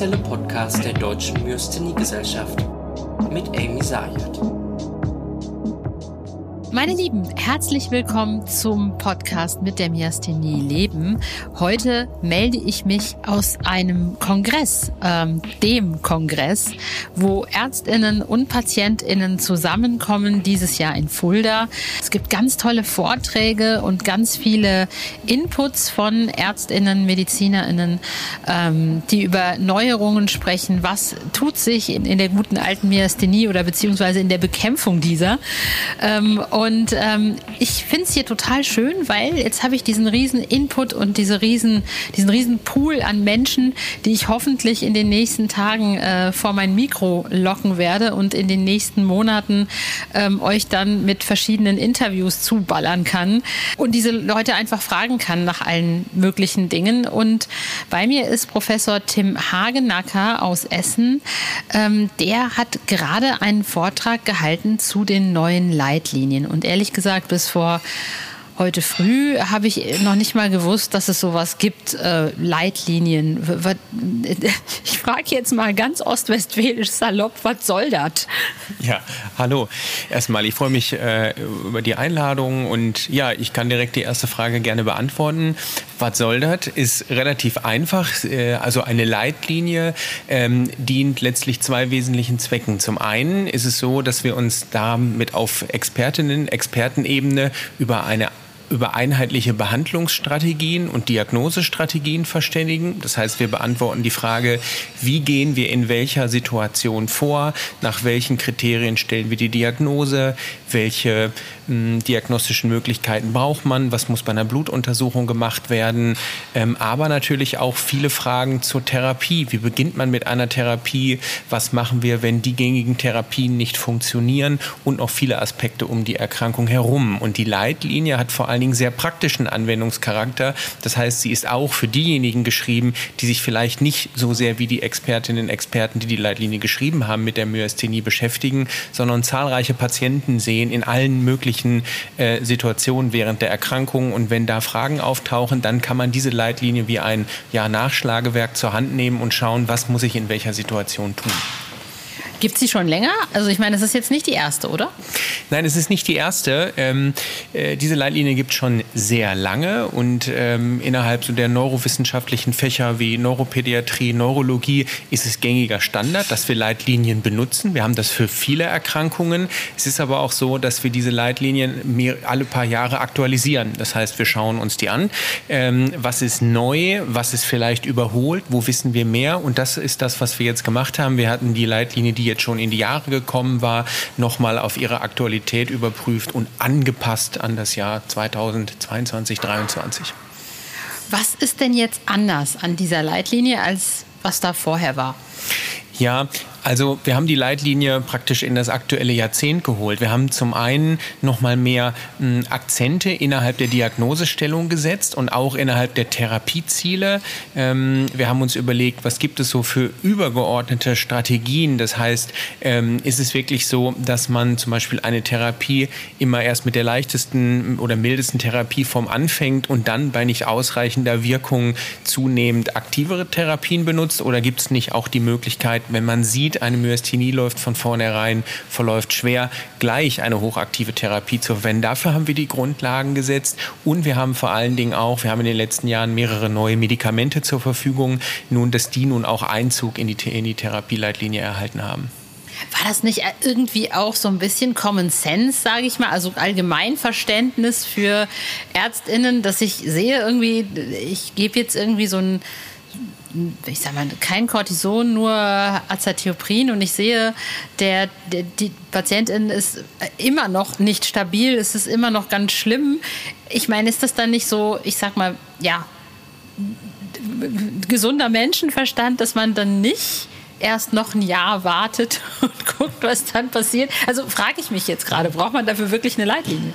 offizielle Podcast der Deutschen Myasthenie-Gesellschaft mit Amy Sayed. Meine Lieben, herzlich willkommen zum Podcast mit der Myasthenie Leben. Heute melde ich mich aus einem Kongress, ähm, dem Kongress, wo Ärztinnen und Patientinnen zusammenkommen, dieses Jahr in Fulda. Es gibt ganz tolle Vorträge und ganz viele Inputs von Ärztinnen, Medizinerinnen, ähm, die über Neuerungen sprechen. Was tut sich in, in der guten alten Myasthenie oder beziehungsweise in der Bekämpfung dieser? Ähm, und ähm, ich finde es hier total schön, weil jetzt habe ich diesen riesen Input und diese riesen, diesen riesen Pool an Menschen, die ich hoffentlich in den nächsten Tagen äh, vor mein Mikro locken werde und in den nächsten Monaten ähm, euch dann mit verschiedenen Interviews zuballern kann und diese Leute einfach fragen kann nach allen möglichen Dingen. Und bei mir ist Professor Tim Hagenacker aus Essen. Ähm, der hat gerade einen Vortrag gehalten zu den neuen Leitlinien. Und ehrlich gesagt, bis vor heute früh habe ich noch nicht mal gewusst, dass es sowas gibt, äh, Leitlinien. Ich frage jetzt mal ganz ostwestfälisch salopp, was soll das? Ja, hallo. Erstmal, ich freue mich äh, über die Einladung und ja, ich kann direkt die erste Frage gerne beantworten. Was soll das? Ist relativ einfach. Äh, also eine Leitlinie ähm, dient letztlich zwei wesentlichen Zwecken. Zum einen ist es so, dass wir uns damit auf Expertinnen, Expertenebene über eine über einheitliche Behandlungsstrategien und Diagnosestrategien verständigen. Das heißt, wir beantworten die Frage, wie gehen wir in welcher Situation vor, nach welchen Kriterien stellen wir die Diagnose, welche mh, diagnostischen Möglichkeiten braucht man, was muss bei einer Blutuntersuchung gemacht werden, ähm, aber natürlich auch viele Fragen zur Therapie. Wie beginnt man mit einer Therapie? Was machen wir, wenn die gängigen Therapien nicht funktionieren? Und noch viele Aspekte um die Erkrankung herum. Und die Leitlinie hat vor allem allen Dingen sehr praktischen Anwendungscharakter. Das heißt, sie ist auch für diejenigen geschrieben, die sich vielleicht nicht so sehr wie die Expertinnen und Experten, die die Leitlinie geschrieben haben, mit der Myasthenie beschäftigen, sondern zahlreiche Patienten sehen in allen möglichen äh, Situationen während der Erkrankung. Und wenn da Fragen auftauchen, dann kann man diese Leitlinie wie ein ja, Nachschlagewerk zur Hand nehmen und schauen, was muss ich in welcher Situation tun. Gibt es sie schon länger? Also ich meine, es ist jetzt nicht die erste, oder? Nein, es ist nicht die erste. Ähm, äh, diese Leitlinie gibt es schon sehr lange und ähm, innerhalb so der neurowissenschaftlichen Fächer wie Neuropädiatrie, Neurologie ist es gängiger Standard, dass wir Leitlinien benutzen. Wir haben das für viele Erkrankungen. Es ist aber auch so, dass wir diese Leitlinien mehr, alle paar Jahre aktualisieren. Das heißt, wir schauen uns die an. Ähm, was ist neu? Was ist vielleicht überholt? Wo wissen wir mehr? Und das ist das, was wir jetzt gemacht haben. Wir hatten die Leitlinie, die jetzt schon in die Jahre gekommen war, nochmal auf ihre Aktualität überprüft und angepasst an das Jahr 2022, 2023. Was ist denn jetzt anders an dieser Leitlinie, als was da vorher war? Ja, also wir haben die Leitlinie praktisch in das aktuelle Jahrzehnt geholt. Wir haben zum einen nochmal mehr m, hm, Akzente innerhalb der Diagnosestellung gesetzt und auch innerhalb der Therapieziele. Ähm, wir haben uns überlegt, was gibt es so für übergeordnete Strategien. Das heißt, ähm, ist es wirklich so, dass man zum Beispiel eine Therapie immer erst mit der leichtesten oder mildesten Therapieform anfängt und dann bei nicht ausreichender Wirkung zunehmend aktivere Therapien benutzt? Oder gibt es nicht auch die Möglichkeit, wenn man sieht, sieht, eine Myasthenie läuft von vornherein, verläuft schwer, gleich eine hochaktive Therapie zu verwenden. Dafür haben wir die Grundlagen gesetzt. Und wir haben vor allen Dingen auch, wir haben in den letzten Jahren mehrere neue Medikamente zur Verfügung, nun, dass die nun auch Einzug in die, in die Therapieleitlinie erhalten haben. War das nicht irgendwie auch so ein bisschen Common Sense, sage ich mal, also Allgemeinverständnis für Ärztinnen, dass ich sehe irgendwie, ich gebe jetzt irgendwie so ein ich sag mal, kein Cortison, nur Azathioprin und ich sehe, der, der, die Patientin ist immer noch nicht stabil, es ist immer noch ganz schlimm. Ich meine, ist das dann nicht so, ich sag mal, ja, gesunder Menschenverstand, dass man dann nicht erst noch ein Jahr wartet und guckt, was dann passiert. Also frage ich mich jetzt gerade, braucht man dafür wirklich eine Leitlinie?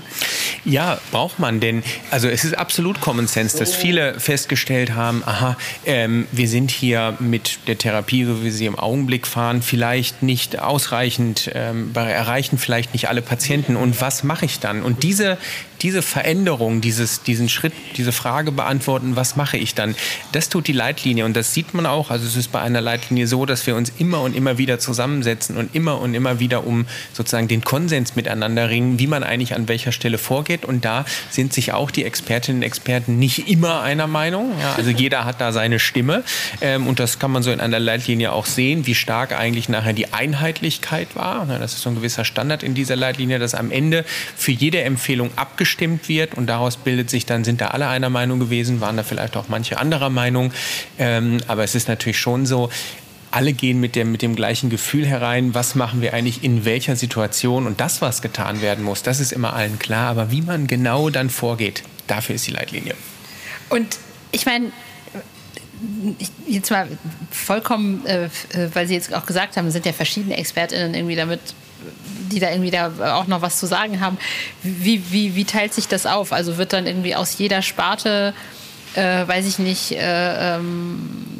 Ja, braucht man, denn also es ist absolut Common Sense, dass viele festgestellt haben, aha, ähm, wir sind hier mit der Therapie, so wie sie im Augenblick fahren, vielleicht nicht ausreichend, ähm, erreichen vielleicht nicht alle Patienten. Und was mache ich dann? Und diese diese Veränderung, dieses, diesen Schritt, diese Frage beantworten, was mache ich dann, das tut die Leitlinie und das sieht man auch. Also es ist bei einer Leitlinie so, dass wir uns immer und immer wieder zusammensetzen und immer und immer wieder um sozusagen den Konsens miteinander ringen, wie man eigentlich an welcher Stelle vorgeht. Und da sind sich auch die Expertinnen und Experten nicht immer einer Meinung. Ja, also jeder hat da seine Stimme ähm, und das kann man so in einer Leitlinie auch sehen, wie stark eigentlich nachher die Einheitlichkeit war. Das ist so ein gewisser Standard in dieser Leitlinie, dass am Ende für jede Empfehlung abgestimmt wird und daraus bildet sich dann, sind da alle einer Meinung gewesen, waren da vielleicht auch manche anderer Meinung. Ähm, aber es ist natürlich schon so, alle gehen mit dem, mit dem gleichen Gefühl herein, was machen wir eigentlich in welcher Situation und das, was getan werden muss, das ist immer allen klar. Aber wie man genau dann vorgeht, dafür ist die Leitlinie. Und ich meine, jetzt mal vollkommen, äh, weil Sie jetzt auch gesagt haben, sind ja verschiedene ExpertInnen irgendwie damit, die da irgendwie da auch noch was zu sagen haben. Wie, wie, wie teilt sich das auf? Also wird dann irgendwie aus jeder Sparte, äh, weiß ich nicht, äh, ähm,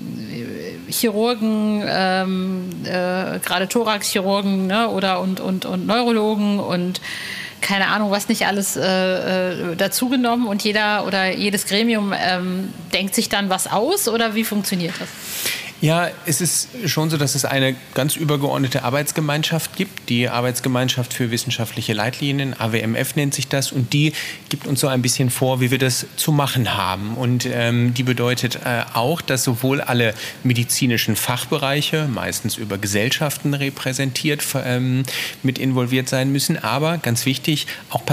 Chirurgen, ähm, äh, gerade Thoraxchirurgen ne, oder und, und, und Neurologen und keine Ahnung, was nicht alles äh, äh, dazugenommen und jeder oder jedes Gremium ähm, denkt sich dann was aus oder wie funktioniert das? Ja, es ist schon so, dass es eine ganz übergeordnete Arbeitsgemeinschaft gibt, die Arbeitsgemeinschaft für wissenschaftliche Leitlinien, AWMF nennt sich das, und die gibt uns so ein bisschen vor, wie wir das zu machen haben. Und ähm, die bedeutet äh, auch, dass sowohl alle medizinischen Fachbereiche, meistens über Gesellschaften repräsentiert, ähm, mit involviert sein müssen, aber ganz wichtig, auch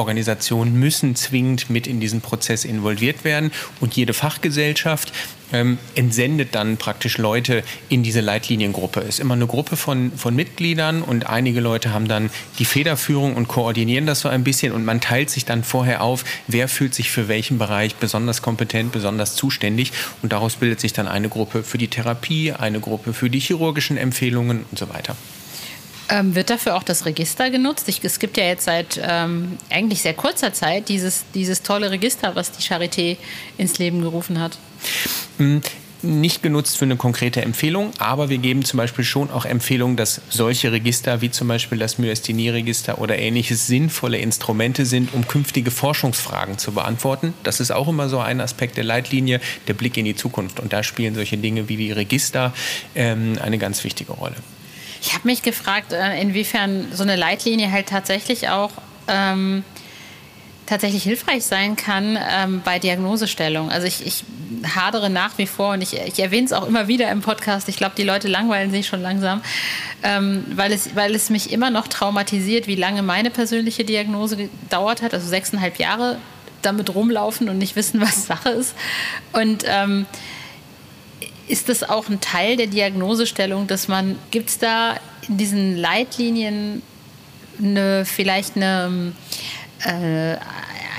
Patientenorganisationen müssen zwingend mit in diesen Prozess involviert werden und jede Fachgesellschaft ähm, entsendet dann praktisch Leute in diese Leitliniengruppe. Es ist immer eine Gruppe von, von Mitgliedern und einige Leute haben dann die Federführung und koordinieren das so ein bisschen und man teilt sich dann vorher auf, wer fühlt sich für welchen Bereich besonders kompetent, besonders zuständig und daraus bildet sich dann eine Gruppe für die Therapie, eine Gruppe für die chirurgischen Empfehlungen und so weiter. Ähm, wird dafür auch das Register genutzt? Ich, es gibt ja jetzt seit ähm, eigentlich sehr kurzer Zeit dieses, dieses tolle Register, was die Charité ins Leben gerufen hat. Hm, nicht genutzt für eine konkrete Empfehlung, aber wir geben zum Beispiel schon auch Empfehlungen, dass solche Register wie zum Beispiel das Myasthenie-Register oder ähnliches sinnvolle Instrumente sind, um künftige Forschungsfragen zu beantworten. Das ist auch immer so ein Aspekt der Leitlinie, der Blick in die Zukunft. Und da spielen solche Dinge wie die Register ähm, eine ganz wichtige Rolle. Ich habe mich gefragt, äh, inwiefern so eine Leitlinie halt tatsächlich auch ähm, tatsächlich hilfreich sein kann ähm, bei Diagnosestellung. Also ich, ich hadere nach wie vor und ich, ich erwähne es auch immer wieder im Podcast. Ich glaube, die Leute langweilen sich schon langsam, ähm, weil, es, weil es mich immer noch traumatisiert, wie lange meine persönliche Diagnose gedauert hat. Also sechseinhalb Jahre damit rumlaufen und nicht wissen, was Sache ist. Und ähm, ist das auch ein Teil der Diagnosestellung, dass man, gibt es da in diesen Leitlinien eine, vielleicht eine, äh,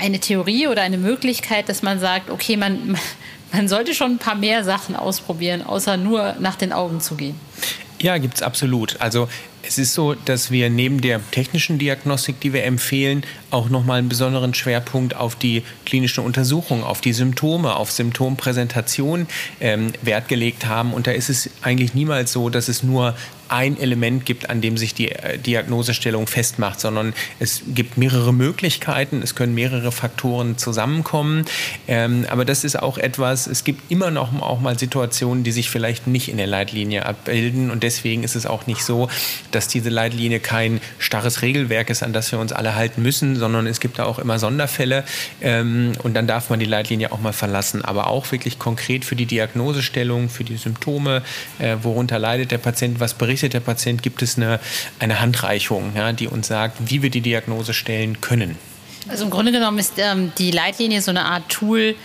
eine Theorie oder eine Möglichkeit, dass man sagt, okay, man, man sollte schon ein paar mehr Sachen ausprobieren, außer nur nach den Augen zu gehen? Ja, gibt es absolut. Also es ist so, dass wir neben der technischen Diagnostik, die wir empfehlen, auch nochmal einen besonderen Schwerpunkt auf die klinische Untersuchung, auf die Symptome, auf Symptompräsentation ähm, Wert gelegt haben. Und da ist es eigentlich niemals so, dass es nur ein Element gibt, an dem sich die äh, Diagnosestellung festmacht, sondern es gibt mehrere Möglichkeiten, es können mehrere Faktoren zusammenkommen. Ähm, aber das ist auch etwas, es gibt immer noch auch mal Situationen, die sich vielleicht nicht in der Leitlinie abbilden. Und deswegen ist es auch nicht so, dass diese Leitlinie kein starres Regelwerk ist, an das wir uns alle halten müssen, sondern es gibt da auch immer Sonderfälle. Ähm, und dann darf man die Leitlinie auch mal verlassen. Aber auch wirklich konkret für die Diagnosestellung, für die Symptome, äh, worunter leidet der Patient, was berichtet berichtet der Patient, gibt es eine, eine Handreichung, ja, die uns sagt, wie wir die Diagnose stellen können. Also im Grunde genommen ist ähm, die Leitlinie so eine Art Tool,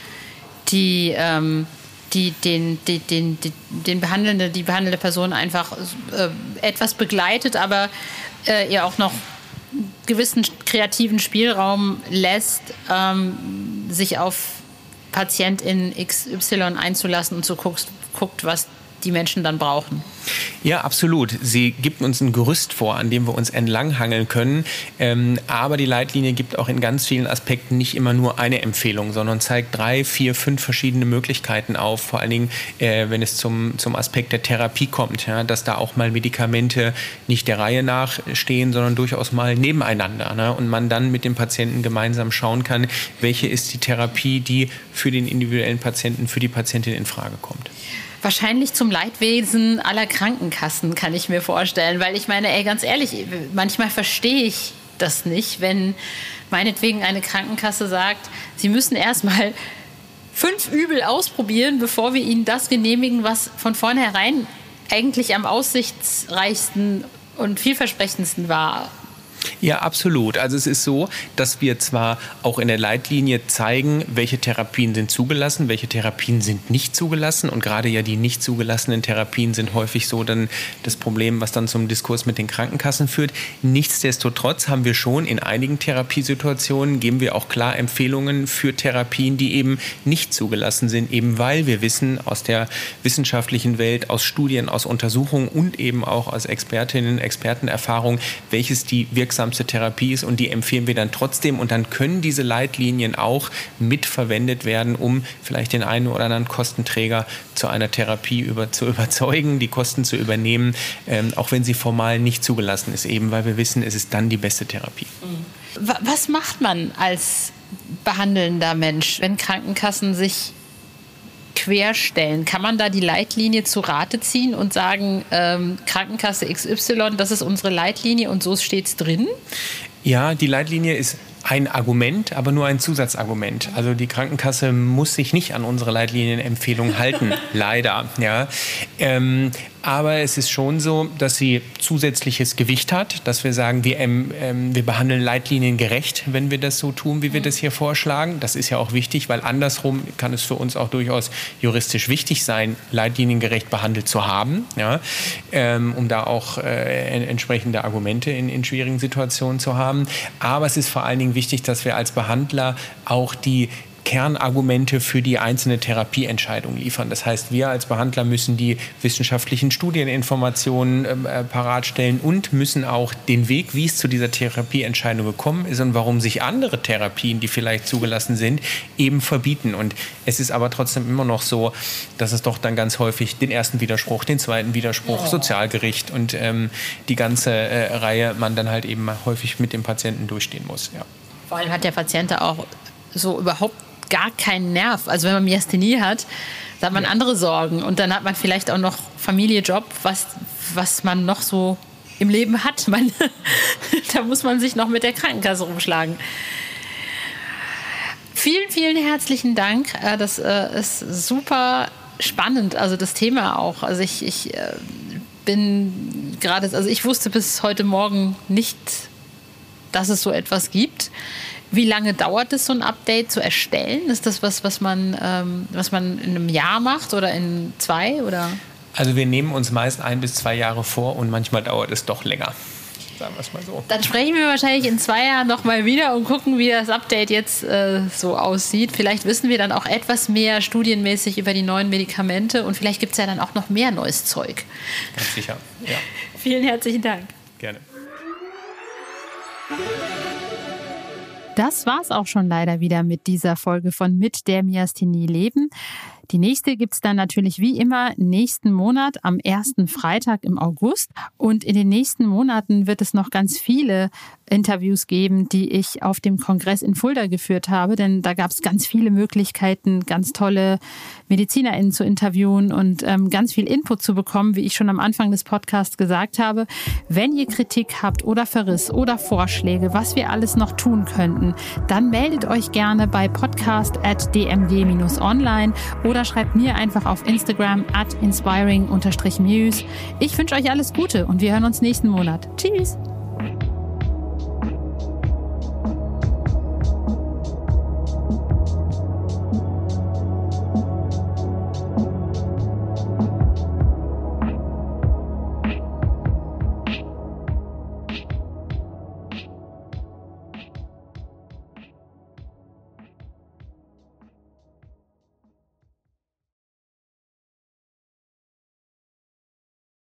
die, ähm, die den, den, die, den behandelnde, die behandelte Person einfach äh, etwas begleitet, aber äh, ihr auch noch gewissen kreativen Spielraum lässt, ähm, sich auf Patient in XY einzulassen und so guckst, guckt, was die Menschen dann brauchen. Ja, absolut. Sie gibt uns ein Gerüst vor, an dem wir uns entlanghangeln können. Ähm, aber die Leitlinie gibt auch in ganz vielen Aspekten nicht immer nur eine Empfehlung, sondern zeigt drei, vier, fünf verschiedene Möglichkeiten auf. Vor allen Dingen, äh, wenn es zum, zum Aspekt der Therapie kommt, ja, dass da auch mal Medikamente nicht der Reihe nach stehen, sondern durchaus mal nebeneinander. Ne? Und man dann mit dem Patienten gemeinsam schauen kann, welche ist die Therapie, die für den individuellen Patienten, für die Patientin in Frage kommt. Wahrscheinlich zum Leidwesen aller Krankenkassen, kann ich mir vorstellen. Weil ich meine, ey, ganz ehrlich, manchmal verstehe ich das nicht, wenn meinetwegen eine Krankenkasse sagt, sie müssen erstmal fünf Übel ausprobieren, bevor wir ihnen das genehmigen, was von vornherein eigentlich am aussichtsreichsten und vielversprechendsten war. Ja, absolut. Also es ist so, dass wir zwar auch in der Leitlinie zeigen, welche Therapien sind zugelassen, welche Therapien sind nicht zugelassen. Und gerade ja die nicht zugelassenen Therapien sind häufig so dann das Problem, was dann zum Diskurs mit den Krankenkassen führt. Nichtsdestotrotz haben wir schon in einigen Therapiesituationen, geben wir auch klar Empfehlungen für Therapien, die eben nicht zugelassen sind, eben weil wir wissen aus der wissenschaftlichen Welt, aus Studien, aus Untersuchungen und eben auch aus Expertinnen, Expertenerfahrung, welches die wirksam wirksamste Therapie ist und die empfehlen wir dann trotzdem und dann können diese Leitlinien auch mitverwendet werden, um vielleicht den einen oder anderen Kostenträger zu einer Therapie über, zu überzeugen, die Kosten zu übernehmen, ähm, auch wenn sie formal nicht zugelassen ist, eben weil wir wissen, es ist dann die beste Therapie. Was macht man als behandelnder Mensch, wenn Krankenkassen sich querstellen? Kann man da die Leitlinie zu Rate ziehen und sagen, ähm, Krankenkasse XY, das ist unsere Leitlinie und so steht es drin? Ja, die Leitlinie ist ein Argument, aber nur ein Zusatzargument. Also die Krankenkasse muss sich nicht an unsere Leitlinienempfehlung halten, leider. Ja. Ähm, aber es ist schon so, dass sie zusätzliches Gewicht hat, dass wir sagen, wir, ähm, ähm, wir behandeln Leitlinien gerecht, wenn wir das so tun, wie wir das hier vorschlagen. Das ist ja auch wichtig, weil andersrum kann es für uns auch durchaus juristisch wichtig sein, leitliniengerecht behandelt zu haben, ja, ähm, um da auch äh, entsprechende Argumente in, in schwierigen Situationen zu haben. Aber es ist vor allen Dingen wichtig, dass wir als Behandler auch die Kernargumente für die einzelne Therapieentscheidung liefern. Das heißt, wir als Behandler müssen die wissenschaftlichen Studieninformationen ähm, äh, parat stellen und müssen auch den Weg, wie es zu dieser Therapieentscheidung gekommen ist und warum sich andere Therapien, die vielleicht zugelassen sind, eben verbieten. Und es ist aber trotzdem immer noch so, dass es doch dann ganz häufig den ersten Widerspruch, den zweiten Widerspruch, ja. Sozialgericht und ähm, die ganze äh, Reihe man dann halt eben häufig mit dem Patienten durchstehen muss. Ja. Vor allem hat der Patient auch so überhaupt gar keinen Nerv. Also wenn man Myasthenie hat, da hat man ja. andere Sorgen und dann hat man vielleicht auch noch Familie, Job, was, was man noch so im Leben hat. Man, da muss man sich noch mit der Krankenkasse rumschlagen. Vielen, vielen herzlichen Dank. Äh, das äh, ist super spannend, also das Thema auch. Also ich, ich äh, bin gerade, also ich wusste bis heute Morgen nicht, dass es so etwas gibt. Wie lange dauert es, so ein Update zu erstellen? Ist das was, was man, ähm, was man in einem Jahr macht oder in zwei? Oder? Also wir nehmen uns meist ein bis zwei Jahre vor und manchmal dauert es doch länger. Sagen wir es mal so. Dann sprechen wir wahrscheinlich in zwei Jahren nochmal wieder und gucken, wie das Update jetzt äh, so aussieht. Vielleicht wissen wir dann auch etwas mehr studienmäßig über die neuen Medikamente und vielleicht gibt es ja dann auch noch mehr neues Zeug. Ganz sicher, ja. Vielen herzlichen Dank. Gerne. Das war's auch schon leider wieder mit dieser Folge von Mit der Miasthenie leben. Die nächste gibt's dann natürlich wie immer nächsten Monat am ersten Freitag im August. Und in den nächsten Monaten wird es noch ganz viele Interviews geben, die ich auf dem Kongress in Fulda geführt habe. Denn da gab's ganz viele Möglichkeiten, ganz tolle MedizinerInnen zu interviewen und ähm, ganz viel Input zu bekommen, wie ich schon am Anfang des Podcasts gesagt habe. Wenn ihr Kritik habt oder Verriss oder Vorschläge, was wir alles noch tun könnten, dann meldet euch gerne bei podcast.dmg-online oder oder schreibt mir einfach auf Instagram at inspiring-muse. Ich wünsche euch alles Gute und wir hören uns nächsten Monat. Tschüss!